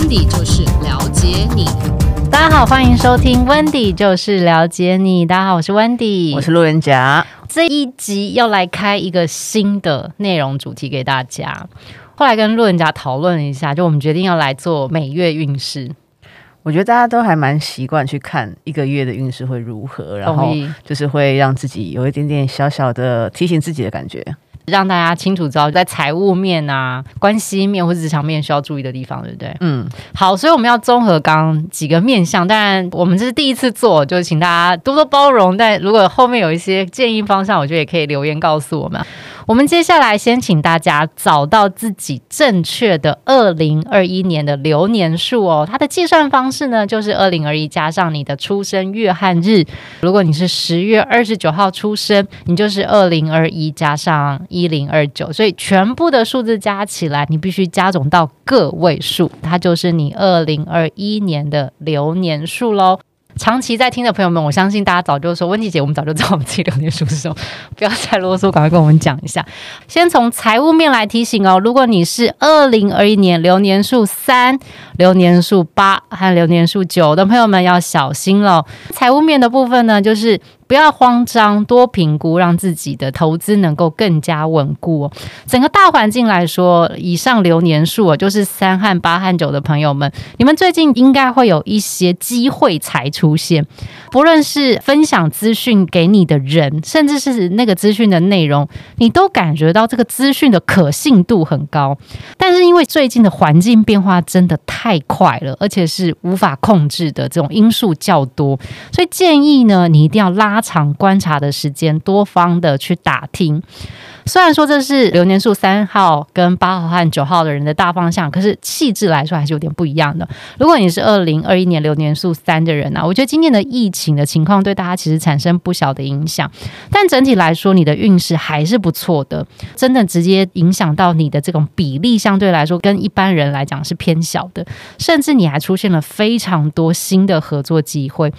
Wendy 就是了解你。大家好，欢迎收听 Wendy 就是了解你。大家好，我是 Wendy，我是路人甲。这一集要来开一个新的内容主题给大家。后来跟路人甲讨论了一下，就我们决定要来做每月运势。我觉得大家都还蛮习惯去看一个月的运势会如何，然后就是会让自己有一点点小小的提醒自己的感觉。让大家清楚知道在财务面啊、关系面或者职场面需要注意的地方，对不对？嗯，好，所以我们要综合刚刚几个面向。当然，我们这是第一次做，就请大家多多包容。但如果后面有一些建议方向，我觉得也可以留言告诉我们。我们接下来先请大家找到自己正确的二零二一年的流年数哦。它的计算方式呢，就是二零二一加上你的出生月和日。如果你是十月二十九号出生，你就是二零二一加上一零二九，所以全部的数字加起来，你必须加总到个位数，它就是你二零二一年的流年数喽。长期在听的朋友们，我相信大家早就说，温蒂姐，我们早就知道我们自己流年数是什么，不要再啰嗦，赶快跟我们讲一下。先从财务面来提醒哦，如果你是二零二一年流年数三、流年数八和流年数九的朋友们，要小心了。财务面的部分呢，就是。不要慌张，多评估，让自己的投资能够更加稳固。整个大环境来说，以上流年数啊，就是三和八和九的朋友们，你们最近应该会有一些机会才出现。不论是分享资讯给你的人，甚至是那个资讯的内容，你都感觉到这个资讯的可信度很高。但是因为最近的环境变化真的太快了，而且是无法控制的这种因素较多，所以建议呢，你一定要拉长观察的时间，多方的去打听。虽然说这是流年数三号跟八号和九号的人的大方向，可是气质来说还是有点不一样的。如果你是二零二一年流年数三的人呢、啊，我觉得今年的疫情的情况对大家其实产生不小的影响，但整体来说你的运势还是不错的。真的直接影响到你的这种比例，相对来说跟一般人来讲是偏小的，甚至你还出现了非常多新的合作机会。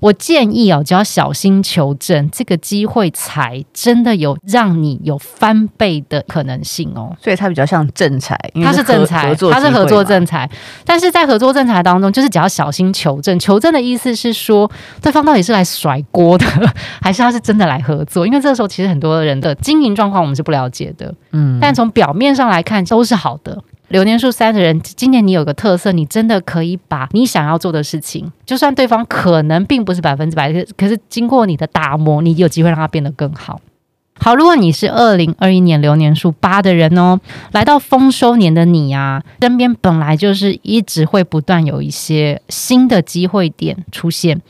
我建议哦，只要小心求证，这个机会才真的有让你有翻倍的可能性哦。所以它比较像正财，它是正财，它是合作正财。但是在合作正财当中，就是只要小心求证。求证的意思是说，对方到底是来甩锅的，还是他是真的来合作？因为这个时候其实很多人的经营状况我们是不了解的。嗯，但从表面上来看都是好的。流年数三的人，今年你有个特色，你真的可以把你想要做的事情，就算对方可能并不是百分之百，可是经过你的打磨，你有机会让它变得更好。好，如果你是二零二一年流年数八的人哦，来到丰收年的你啊，身边本来就是一直会不断有一些新的机会点出现，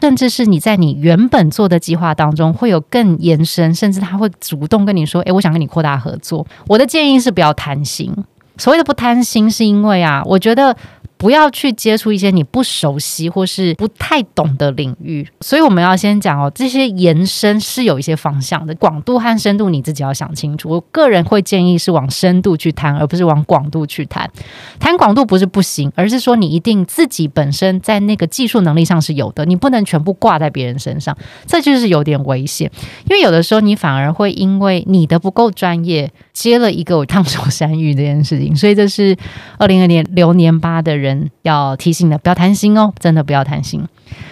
甚至是你在你原本做的计划当中会有更延伸，甚至他会主动跟你说：“诶，我想跟你扩大合作。”我的建议是不要贪心。所谓的不贪心，是因为啊，我觉得。不要去接触一些你不熟悉或是不太懂的领域，所以我们要先讲哦，这些延伸是有一些方向的，广度和深度你自己要想清楚。我个人会建议是往深度去谈，而不是往广度去谈。谈广度不是不行，而是说你一定自己本身在那个技术能力上是有的，你不能全部挂在别人身上，这就是有点危险。因为有的时候你反而会因为你的不够专业，接了一个我烫手山芋这件事情，所以这是二零二年流年八的人。要提醒的，不要贪心哦，真的不要贪心。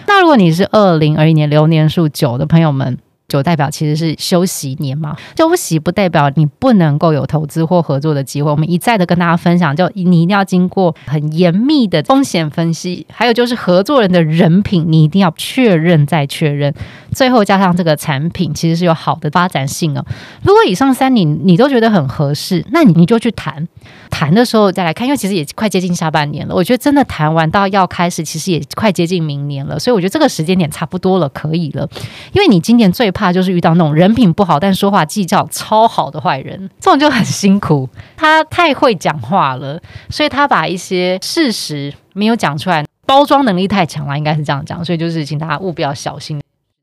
那如果你是二零二一年流年数九的朋友们。就代表其实是休息年嘛，休息不代表你不能够有投资或合作的机会。我们一再的跟大家分享，就你一定要经过很严密的风险分析，还有就是合作人的人品，你一定要确认再确认，最后加上这个产品其实是有好的发展性哦。如果以上三你你都觉得很合适，那你你就去谈，谈的时候再来看，因为其实也快接近下半年了。我觉得真的谈完到要开始，其实也快接近明年了，所以我觉得这个时间点差不多了，可以了。因为你今年最怕。怕就是遇到那种人品不好但说话技巧超好的坏人，这种就很辛苦。他太会讲话了，所以他把一些事实没有讲出来，包装能力太强了，应该是这样讲。所以就是请大家务必要小心。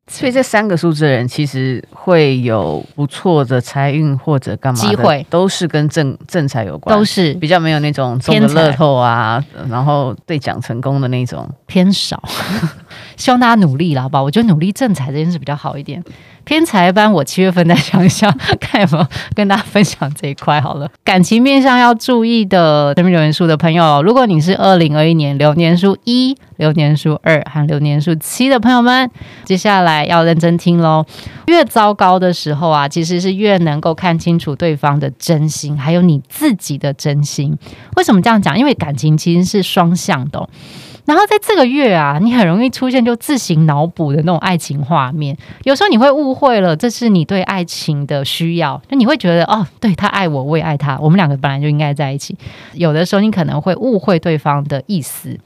所以这三个数字的人其实会有不错的财运或者干嘛机会，都是跟正正财有关，都是比较没有那种中的乐透啊，然后兑奖成功的那种偏少。希望大家努力啦，好不好？我觉得努力正财这件事比较好一点。偏财班，我七月份再想一想，看有没有跟大家分享这一块好了。感情面上要注意的，生命流年数的朋友，如果你是二零二一年流年数一、流年数二和流年数七的朋友们，接下来要认真听喽。越糟糕的时候啊，其实是越能够看清楚对方的真心，还有你自己的真心。为什么这样讲？因为感情其实是双向的。然后在这个月啊，你很容易出现就自行脑补的那种爱情画面。有时候你会误会了，这是你对爱情的需要，就你会觉得哦，对，他爱我，我也爱他，我们两个本来就应该在一起。有的时候你可能会误会对方的意思，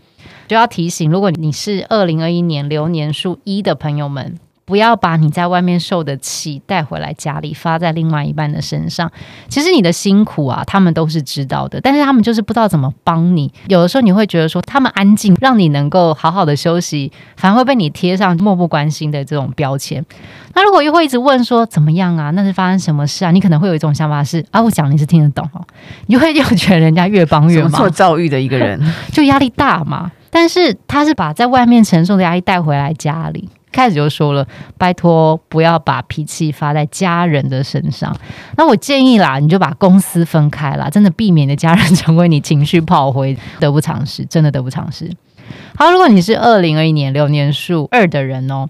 就要提醒，如果你是二零二一年流年数一的朋友们。不要把你在外面受的气带回来家里，发在另外一半的身上。其实你的辛苦啊，他们都是知道的，但是他们就是不知道怎么帮你。有的时候你会觉得说，他们安静，让你能够好好的休息，反而会被你贴上漠不关心的这种标签。那如果又会一直问说怎么样啊？那是发生什么事啊？你可能会有一种想法是啊，我讲你是听得懂哦，你会又觉得人家越帮越忙，做教育的一个人 就压力大嘛。但是他是把在外面承受的压力带回来家里。开始就说了，拜托不要把脾气发在家人的身上。那我建议啦，你就把公司分开啦，真的避免的家人成为你情绪炮灰，得不偿失，真的得不偿失。好，如果你是二零二一年流年数二的人哦，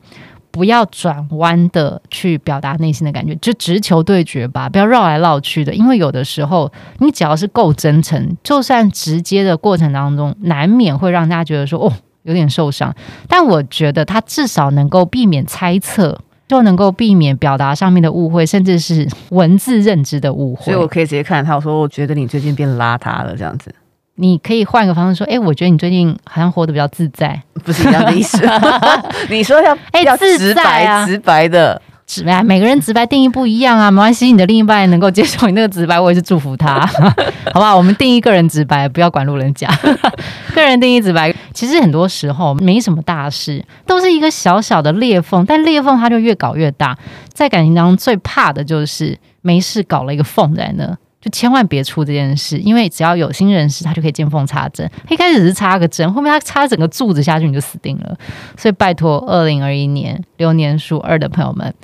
不要转弯的去表达内心的感觉，就直球对决吧，不要绕来绕去的，因为有的时候你只要是够真诚，就算直接的过程当中，难免会让大家觉得说哦。有点受伤，但我觉得他至少能够避免猜测，就能够避免表达上面的误会，甚至是文字认知的误会。所以我可以直接看他，我说我觉得你最近变邋遢了，这样子。你可以换个方式说，哎、欸，我觉得你最近好像活得比较自在，不是一样的意思。你说要哎，要直白啊，直白的。直白，每个人直白定义不一样啊，没关系，你的另一半能够接受你那个直白，我也是祝福他，好不好？我们定义个人直白，不要管路人甲。个人定义直白，其实很多时候没什么大事，都是一个小小的裂缝，但裂缝它就越搞越大。在感情当中最怕的就是没事搞了一个缝在那，就千万别出这件事，因为只要有心人士，他就可以见缝插针。一开始只是插个针，后面他插整个柱子下去，你就死定了。所以拜托，二零二一年流年数二的朋友们。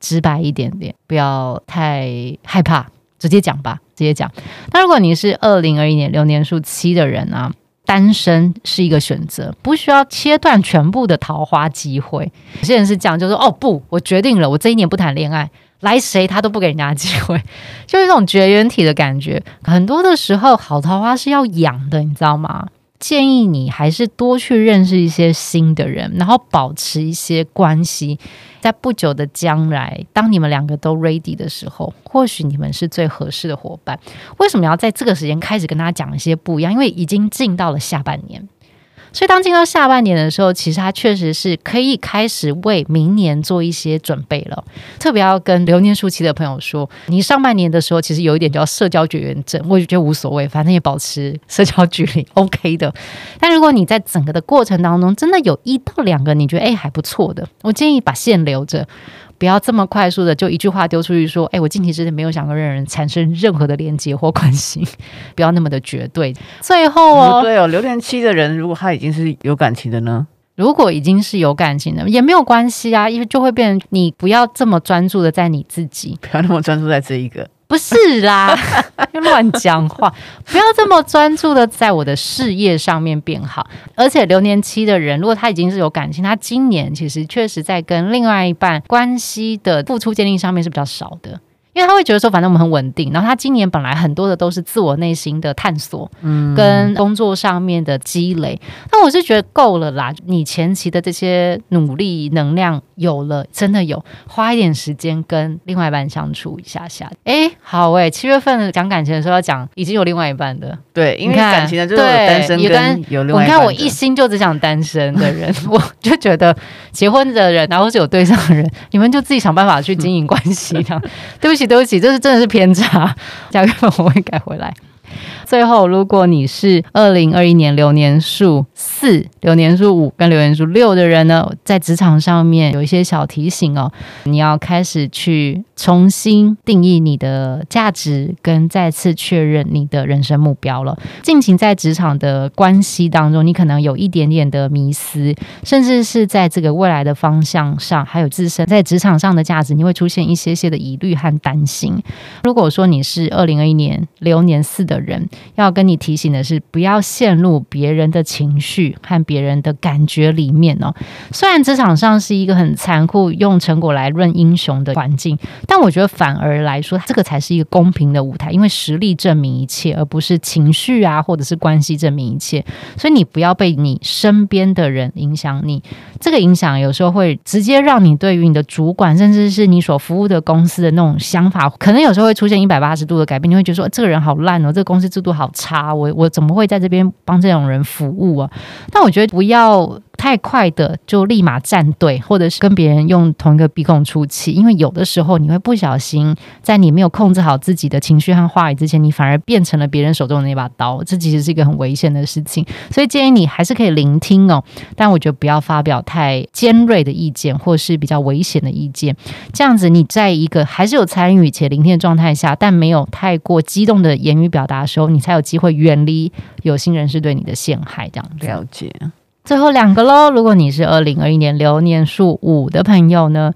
直白一点点，不要太害怕，直接讲吧，直接讲。那如果你是二零二一年流年数七的人啊，单身是一个选择，不需要切断全部的桃花机会。有些人是这样，就说哦不，我决定了，我这一年不谈恋爱，来谁他都不给人家机会，就是这种绝缘体的感觉。很多的时候，好桃花是要养的，你知道吗？建议你还是多去认识一些新的人，然后保持一些关系。在不久的将来，当你们两个都 ready 的时候，或许你们是最合适的伙伴。为什么要在这个时间开始跟大家讲一些不一样？因为已经进到了下半年。所以，当进到下半年的时候，其实它确实是可以开始为明年做一些准备了。特别要跟流年数期的朋友说，你上半年的时候其实有一点叫社交绝缘症，我就觉得无所谓，反正也保持社交距离，OK 的。但如果你在整个的过程当中，真的有一到两个你觉得诶还不错的，我建议把线留着。不要这么快速的就一句话丢出去说，哎，我近期之内没有想跟任何人产生任何的连接或关系，不要那么的绝对。最后哦，对哦，留恋期的人，如果他已经是有感情的呢？如果已经是有感情的，也没有关系啊，因为就会变成你不要这么专注的在你自己，不要那么专注在这一个。不是啦，乱讲话，不要这么专注的在我的事业上面变好。而且流年期的人，如果他已经是有感情，他今年其实确实在跟另外一半关系的付出建立上面是比较少的。因为他会觉得说，反正我们很稳定。然后他今年本来很多的都是自我内心的探索，嗯，跟工作上面的积累。那我是觉得够了啦。你前期的这些努力能量有了，真的有花一点时间跟另外一半相处一下下。哎，好哎，七月份讲感情的时候要讲已经有另外一半的，对，因为感情的就是单身跟有另外一半。你看我一心就只想单身的人，我就觉得结婚的人，然后是有对象的人，你们就自己想办法去经营关系。这样，对不起。对不起，这是真的是偏差，下个月我会改回来。最后，如果你是二零二一年流年数四、流年数五跟流年数六的人呢，在职场上面有一些小提醒哦，你要开始去重新定义你的价值，跟再次确认你的人生目标了。近期在职场的关系当中，你可能有一点点的迷思，甚至是在这个未来的方向上，还有自身在职场上的价值，你会出现一些些的疑虑和担心。如果说你是二零二一年流年四的人，要跟你提醒的是，不要陷入别人的情绪和别人的感觉里面哦。虽然职场上是一个很残酷、用成果来论英雄的环境，但我觉得反而来说，这个才是一个公平的舞台，因为实力证明一切，而不是情绪啊，或者是关系证明一切。所以你不要被你身边的人影响你，这个影响有时候会直接让你对于你的主管，甚至是你所服务的公司的那种想法，可能有时候会出现一百八十度的改变。你会觉得说，这个人好烂哦，这公司制度好差，我我怎么会在这边帮这种人服务啊？但我觉得不要。太快的就立马站队，或者是跟别人用同一个鼻孔出气，因为有的时候你会不小心，在你没有控制好自己的情绪和话语之前，你反而变成了别人手中的那把刀，这其实是一个很危险的事情。所以建议你还是可以聆听哦，但我觉得不要发表太尖锐的意见，或是比较危险的意见。这样子你在一个还是有参与且聆听的状态下，但没有太过激动的言语表达的时候，你才有机会远离有心人士对你的陷害。这样了解。最后两个喽，如果你是二零二一年流年数五的朋友呢？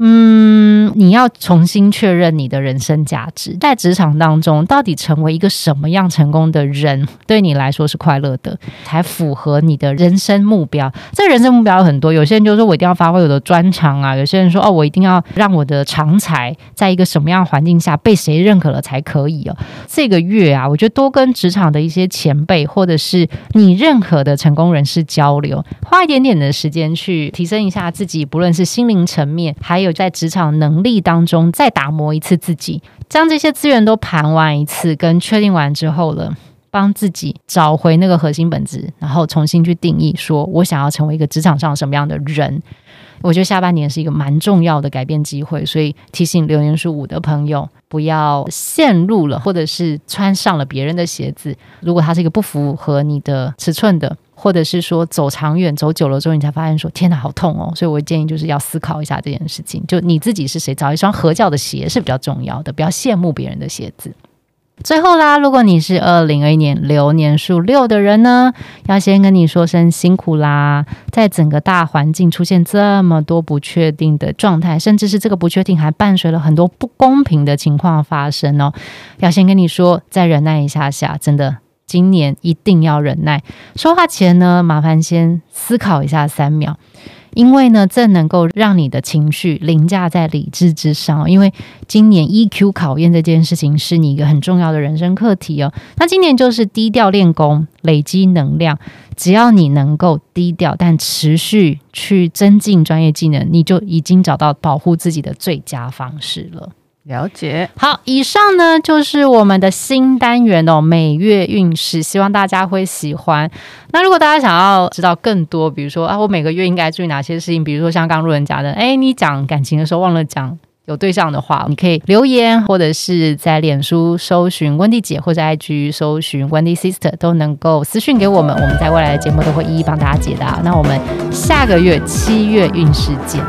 嗯，你要重新确认你的人生价值，在职场当中，到底成为一个什么样成功的人，对你来说是快乐的，才符合你的人生目标。这人生目标有很多，有些人就说我一定要发挥我的专长啊，有些人说哦，我一定要让我的长才在一个什么样环境下被谁认可了才可以哦。这个月啊，我觉得多跟职场的一些前辈或者是你认可的成功人士交流，花一点点的时间去提升一下自己，不论是心灵层面，还有。在职场能力当中再打磨一次自己，将这些资源都盘完一次，跟确定完之后了，帮自己找回那个核心本质，然后重新去定义，说我想要成为一个职场上什么样的人。我觉得下半年是一个蛮重要的改变机会，所以提醒留言数五的朋友，不要陷入了，或者是穿上了别人的鞋子。如果它是一个不符合你的尺寸的。或者是说走长远走久了之后，你才发现说天哪，好痛哦！所以我建议就是要思考一下这件事情。就你自己是谁，找一双合脚的鞋是比较重要的，不要羡慕别人的鞋子。最后啦，如果你是二零二一年流年数六的人呢，要先跟你说声辛苦啦。在整个大环境出现这么多不确定的状态，甚至是这个不确定还伴随了很多不公平的情况发生哦，要先跟你说，再忍耐一下下，真的。今年一定要忍耐，说话前呢，麻烦先思考一下三秒，因为呢，这能够让你的情绪凌驾在理智之上。因为今年 EQ 考验这件事情是你一个很重要的人生课题哦。那今年就是低调练功，累积能量。只要你能够低调，但持续去增进专业技能，你就已经找到保护自己的最佳方式了。了解。好，以上呢就是我们的新单元哦，每月运势，希望大家会喜欢。那如果大家想要知道更多，比如说啊，我每个月应该注意哪些事情，比如说像刚路人讲的，哎，你讲感情的时候忘了讲有对象的话，你可以留言，或者是在脸书搜寻温蒂姐，或者 IG 搜寻温蒂 Sister，都能够私讯给我们，我们在未来的节目都会一一帮大家解答。那我们下个月七月运势见。